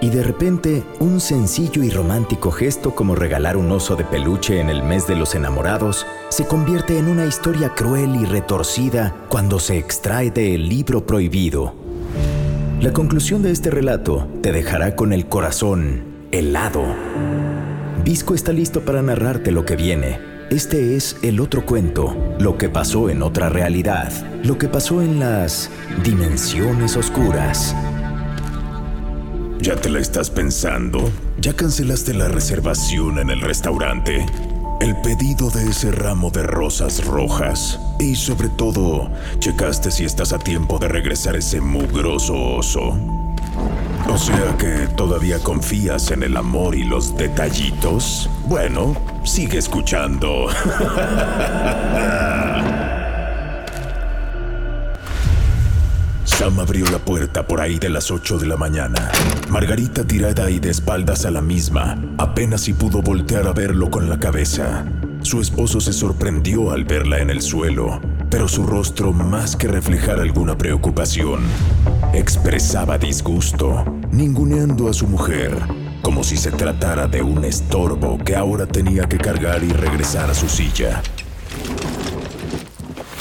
Y de repente, un sencillo y romántico gesto como regalar un oso de peluche en el mes de los enamorados se convierte en una historia cruel y retorcida cuando se extrae del libro prohibido. La conclusión de este relato te dejará con el corazón helado. Visco está listo para narrarte lo que viene. Este es el otro cuento, lo que pasó en otra realidad, lo que pasó en las dimensiones oscuras. ¿Ya te la estás pensando? ¿Ya cancelaste la reservación en el restaurante? El pedido de ese ramo de rosas rojas. Y sobre todo, ¿checaste si estás a tiempo de regresar ese mugroso oso? O sea que todavía confías en el amor y los detallitos. Bueno, sigue escuchando. Sam abrió la puerta por ahí de las 8 de la mañana. Margarita tirada y de espaldas a la misma, apenas si pudo voltear a verlo con la cabeza. Su esposo se sorprendió al verla en el suelo, pero su rostro, más que reflejar alguna preocupación, expresaba disgusto, ninguneando a su mujer, como si se tratara de un estorbo que ahora tenía que cargar y regresar a su silla.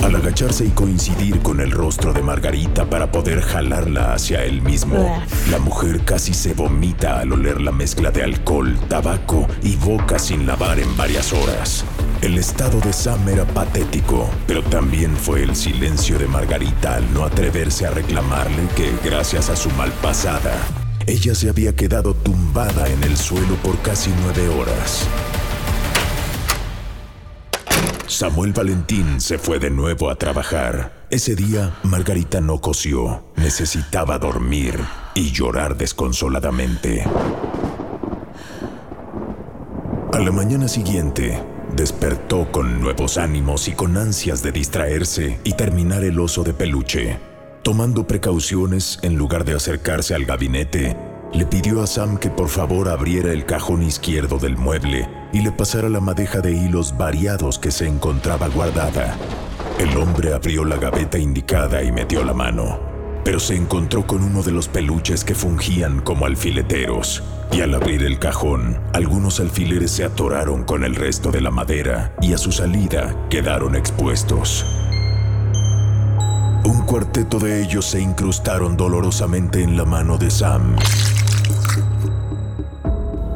Al agacharse y coincidir con el rostro de Margarita para poder jalarla hacia él mismo, la mujer casi se vomita al oler la mezcla de alcohol, tabaco y boca sin lavar en varias horas. El estado de Sam era patético, pero también fue el silencio de Margarita al no atreverse a reclamarle que, gracias a su malpasada, ella se había quedado tumbada en el suelo por casi nueve horas. Samuel Valentín se fue de nuevo a trabajar. Ese día, Margarita no cosió, necesitaba dormir y llorar desconsoladamente. A la mañana siguiente, despertó con nuevos ánimos y con ansias de distraerse y terminar el oso de peluche. Tomando precauciones, en lugar de acercarse al gabinete, le pidió a Sam que por favor abriera el cajón izquierdo del mueble y le pasara la madeja de hilos variados que se encontraba guardada. El hombre abrió la gaveta indicada y metió la mano, pero se encontró con uno de los peluches que fungían como alfileteros, y al abrir el cajón, algunos alfileres se atoraron con el resto de la madera y a su salida quedaron expuestos. Un cuarteto de ellos se incrustaron dolorosamente en la mano de Sam.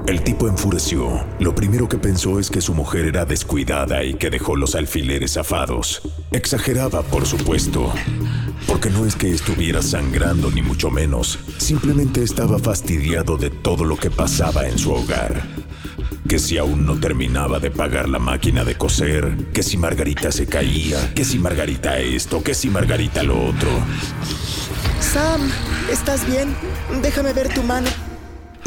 El tipo enfureció. Lo primero que pensó es que su mujer era descuidada y que dejó los alfileres afados. Exageraba, por supuesto. Porque no es que estuviera sangrando ni mucho menos. Simplemente estaba fastidiado de todo lo que pasaba en su hogar. Que si aún no terminaba de pagar la máquina de coser, que si Margarita se caía, que si Margarita esto, que si Margarita lo otro. Sam, ¿estás bien? Déjame ver tu mano.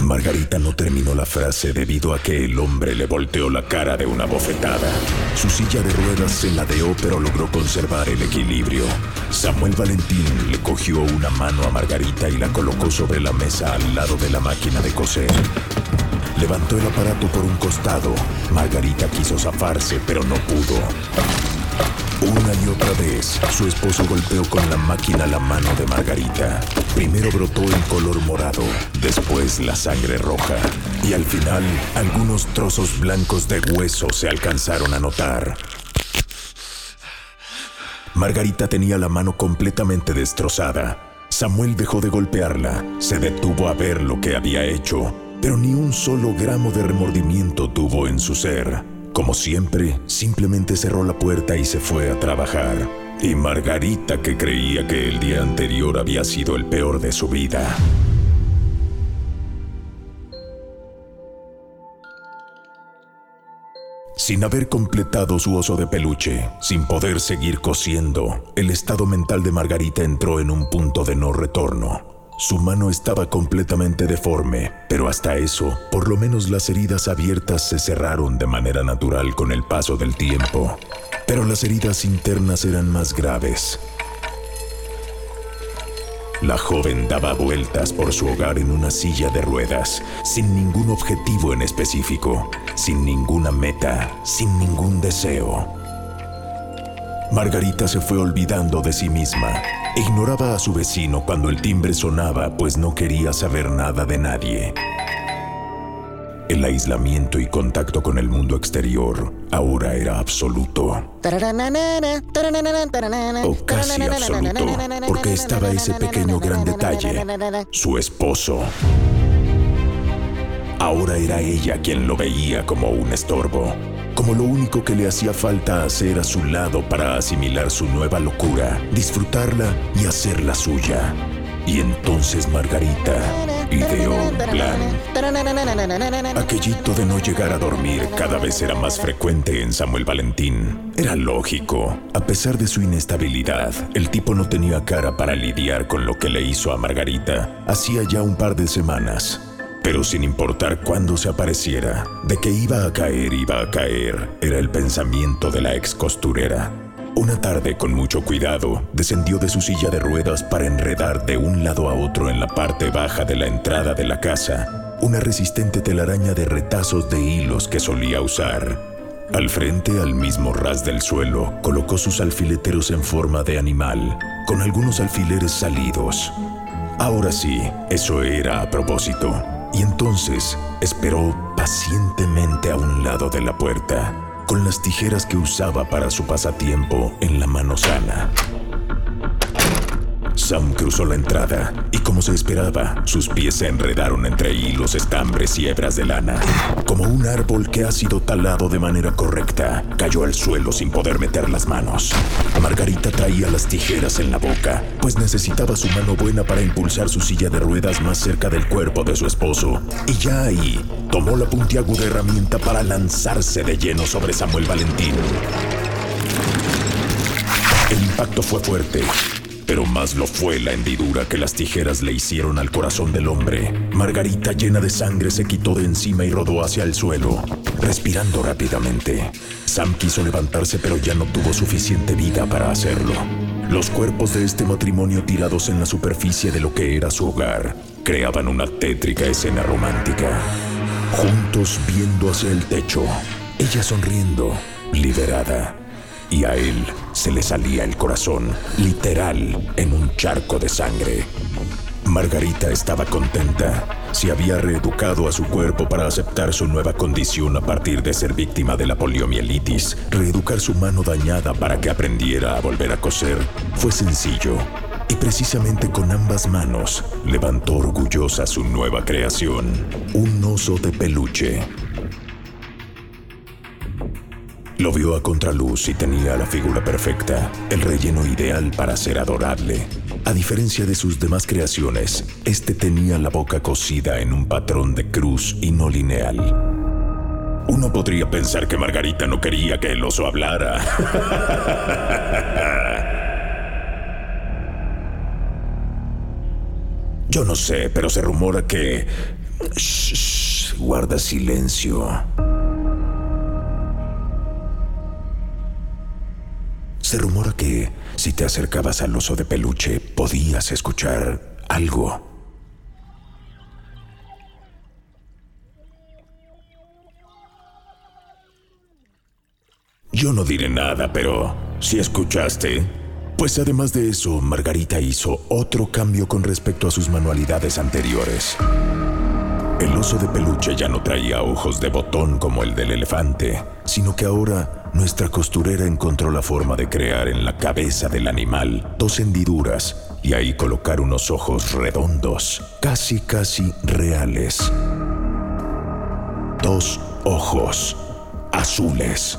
Margarita no terminó la frase debido a que el hombre le volteó la cara de una bofetada. Su silla de ruedas se ladeó pero logró conservar el equilibrio. Samuel Valentín le cogió una mano a Margarita y la colocó sobre la mesa al lado de la máquina de coser. Levantó el aparato por un costado. Margarita quiso zafarse, pero no pudo. Una y otra vez, su esposo golpeó con la máquina la mano de Margarita. Primero brotó el color morado, después la sangre roja, y al final algunos trozos blancos de hueso se alcanzaron a notar. Margarita tenía la mano completamente destrozada. Samuel dejó de golpearla, se detuvo a ver lo que había hecho, pero ni un solo gramo de remordimiento tuvo en su ser. Como siempre, simplemente cerró la puerta y se fue a trabajar. Y Margarita, que creía que el día anterior había sido el peor de su vida, Sin haber completado su oso de peluche, sin poder seguir cosiendo, el estado mental de Margarita entró en un punto de no retorno. Su mano estaba completamente deforme, pero hasta eso, por lo menos las heridas abiertas se cerraron de manera natural con el paso del tiempo. Pero las heridas internas eran más graves. La joven daba vueltas por su hogar en una silla de ruedas, sin ningún objetivo en específico, sin ninguna meta, sin ningún deseo. Margarita se fue olvidando de sí misma. Ignoraba a su vecino cuando el timbre sonaba, pues no quería saber nada de nadie. El aislamiento y contacto con el mundo exterior ahora era absoluto. O casi absoluto, porque estaba ese pequeño gran detalle, su esposo. Ahora era ella quien lo veía como un estorbo, como lo único que le hacía falta hacer a su lado para asimilar su nueva locura, disfrutarla y hacerla suya. Y entonces Margarita ideó un plan. Aquellito de no llegar a dormir cada vez era más frecuente en Samuel Valentín. Era lógico. A pesar de su inestabilidad, el tipo no tenía cara para lidiar con lo que le hizo a Margarita hacía ya un par de semanas. Pero sin importar cuándo se apareciera, de que iba a caer, iba a caer, era el pensamiento de la ex costurera. Una tarde, con mucho cuidado, descendió de su silla de ruedas para enredar de un lado a otro en la parte baja de la entrada de la casa una resistente telaraña de retazos de hilos que solía usar. Al frente, al mismo ras del suelo, colocó sus alfileteros en forma de animal, con algunos alfileres salidos. Ahora sí, eso era a propósito. Y entonces esperó pacientemente a un lado de la puerta con las tijeras que usaba para su pasatiempo en la mano sana. Sam cruzó la entrada y como se esperaba, sus pies se enredaron entre hilos, estambres y hebras de lana. Como un árbol que ha sido talado de manera correcta, cayó al suelo sin poder meter las manos. Margarita traía las tijeras en la boca, pues necesitaba su mano buena para impulsar su silla de ruedas más cerca del cuerpo de su esposo. Y ya ahí, tomó la puntiaguda herramienta para lanzarse de lleno sobre Samuel Valentín. El impacto fue fuerte pero más lo fue la hendidura que las tijeras le hicieron al corazón del hombre. Margarita, llena de sangre, se quitó de encima y rodó hacia el suelo, respirando rápidamente. Sam quiso levantarse, pero ya no tuvo suficiente vida para hacerlo. Los cuerpos de este matrimonio tirados en la superficie de lo que era su hogar creaban una tétrica escena romántica. Juntos viendo hacia el techo, ella sonriendo, liberada y a él se le salía el corazón, literal, en un charco de sangre. Margarita estaba contenta. Se había reeducado a su cuerpo para aceptar su nueva condición a partir de ser víctima de la poliomielitis. Reeducar su mano dañada para que aprendiera a volver a coser fue sencillo. Y precisamente con ambas manos levantó orgullosa su nueva creación, un oso de peluche lo vio a contraluz y tenía la figura perfecta, el relleno ideal para ser adorable. A diferencia de sus demás creaciones, este tenía la boca cosida en un patrón de cruz y no lineal. Uno podría pensar que Margarita no quería que el oso hablara. Yo no sé, pero se rumora que... Shh, guarda silencio. Se rumora que si te acercabas al oso de peluche podías escuchar algo. Yo no diré nada, pero si escuchaste, pues además de eso, Margarita hizo otro cambio con respecto a sus manualidades anteriores. El oso de peluche ya no traía ojos de botón como el del elefante, sino que ahora nuestra costurera encontró la forma de crear en la cabeza del animal dos hendiduras y ahí colocar unos ojos redondos, casi casi reales. Dos ojos azules.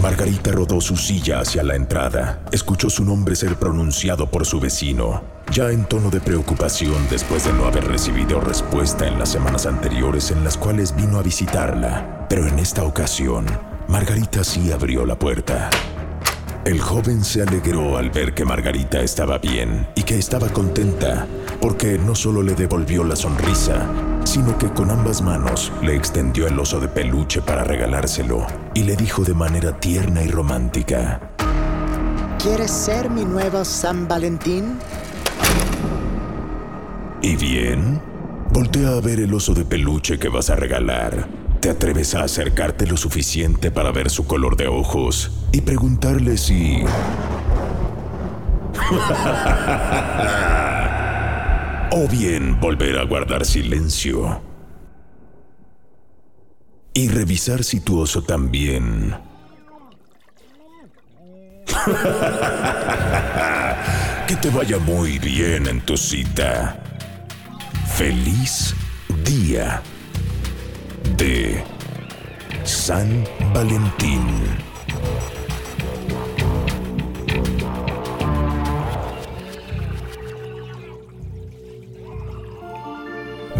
Margarita rodó su silla hacia la entrada. Escuchó su nombre ser pronunciado por su vecino, ya en tono de preocupación después de no haber recibido respuesta en las semanas anteriores en las cuales vino a visitarla. Pero en esta ocasión, Margarita sí abrió la puerta. El joven se alegró al ver que Margarita estaba bien y que estaba contenta, porque no solo le devolvió la sonrisa, sino que con ambas manos le extendió el oso de peluche para regalárselo y le dijo de manera tierna y romántica, ¿Quieres ser mi nuevo San Valentín? ¿Y bien? Voltea a ver el oso de peluche que vas a regalar. ¿Te atreves a acercarte lo suficiente para ver su color de ojos y preguntarle si... o bien volver a guardar silencio. Y revisar si tu oso también... que te vaya muy bien en tu cita. Feliz día de San Valentín.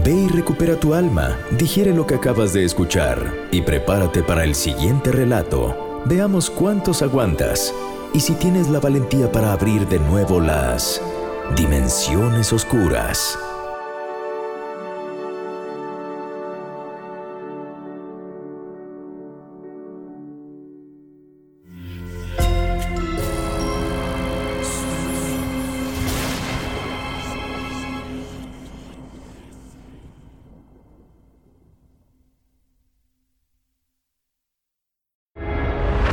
Ve y recupera tu alma, digiere lo que acabas de escuchar y prepárate para el siguiente relato. Veamos cuántos aguantas y si tienes la valentía para abrir de nuevo las dimensiones oscuras.